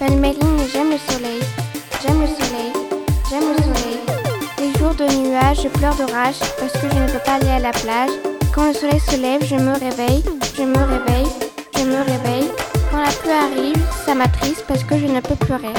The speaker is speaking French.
m'appelle Méline et j'aime le soleil. J'aime le soleil. J'aime le soleil. Les jours de nuages, je pleure de rage parce que je ne peux pas aller à la plage. Quand le soleil se lève, je me réveille, je me réveille, je me réveille. Quand la pluie arrive, ça m'attriste parce que je ne peux pleurer.